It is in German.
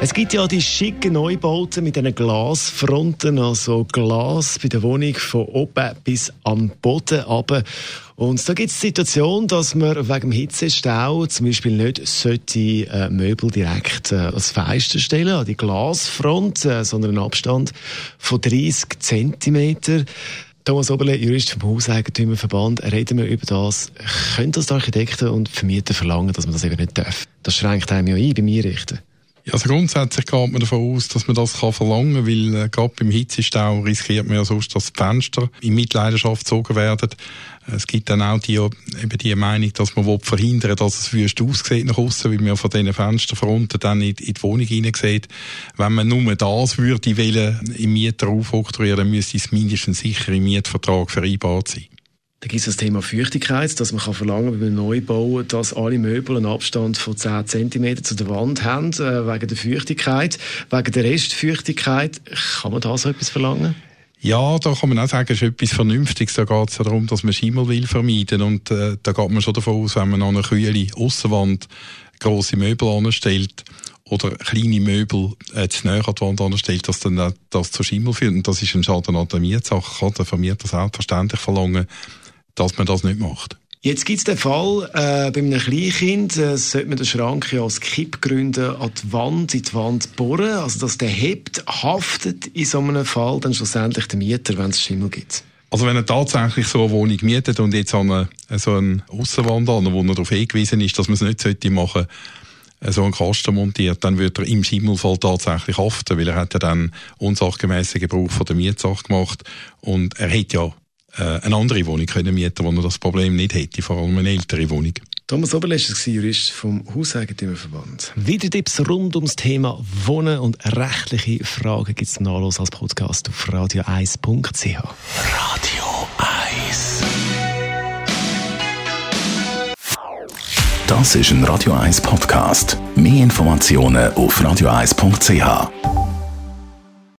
es gibt ja die schicken Neubauten mit diesen Glasfronten, also Glas bei der Wohnung von oben bis am Boden runter. Und da gibt es die Situation, dass man wegen dem Hitzestau zum Beispiel nicht sollte, äh, Möbel direkt äh, als Fenster stellen, an die Glasfront, äh, sondern einen Abstand von 30 cm. Thomas Oberle, Jurist vom Hauseigentümerverband, reden wir über das. Können das die Architekten und Vermieter verlangen, dass man das eben nicht darf? Das schränkt einem ja ein beim Einrichten. Ja, also grundsätzlich geht man davon aus, dass man das kann verlangen kann, weil äh, gerade beim Hitzestau riskiert man ja sonst, dass die Fenster in Mitleidenschaft gezogen werden. Es gibt dann auch die, eben die Meinung, dass man will verhindern dass es wüst aussieht nach außen, weil man von diesen Fensterfronten dann in, in die Wohnung hineinsieht. Wenn man nur das würde wollen, im Mieter aufoktroyieren, dann müsste es mindestens sicher im Mietvertrag vereinbart sein. Da gibt es das Thema Feuchtigkeit, dass man kann verlangen beim Neubau, dass alle Möbel einen Abstand von 10 cm zu der Wand haben, äh, wegen der Feuchtigkeit. Wegen der Restfeuchtigkeit, kann man da so etwas verlangen? Ja, da kann man auch sagen, ist etwas Vernünftiges. Da geht es ja darum, dass man Schimmel will vermeiden und äh, da geht man schon davon aus, wenn man an einer kühle Aussenwand grosse Möbel anstellt oder kleine Möbel äh, zu näher an die Wand anstellt, dass dann das zu Schimmel führt. Und das ist ein Schaden an der Mietsache. Kann der Vermieter selbstverständlich verlangen, dass man das nicht macht. Jetzt gibt es den Fall, äh, bei einem Kleinkind äh, sollte man den Schrank ja als Kippgründe an die Wand, in die Wand bohren, also dass der hebt, haftet in so einem Fall dann schlussendlich der Mieter, wenn es Schimmel gibt. Also wenn er tatsächlich so eine Wohnung mietet und jetzt an eine, so eine Aussenwand an, wo er darauf hingewiesen ist, dass man es nicht sollte machen äh, so einen Kasten montiert, dann wird er im Schimmelfall tatsächlich haften, weil er hat ja dann unsachgemäßen Gebrauch von der Mietsache gemacht und er hat ja eine andere Wohnung können mieten wo er das Problem nicht hätte, vor allem eine ältere Wohnung. Thomas Oberlest war Jurist vom Hauseigentümerverband. Wieder Tipps rund ums Thema Wohnen und rechtliche Fragen gibt es Nachlos als Podcast auf radio1.ch. Radio 1 Das ist ein Radio 1 Podcast. Mehr Informationen auf radio1.ch.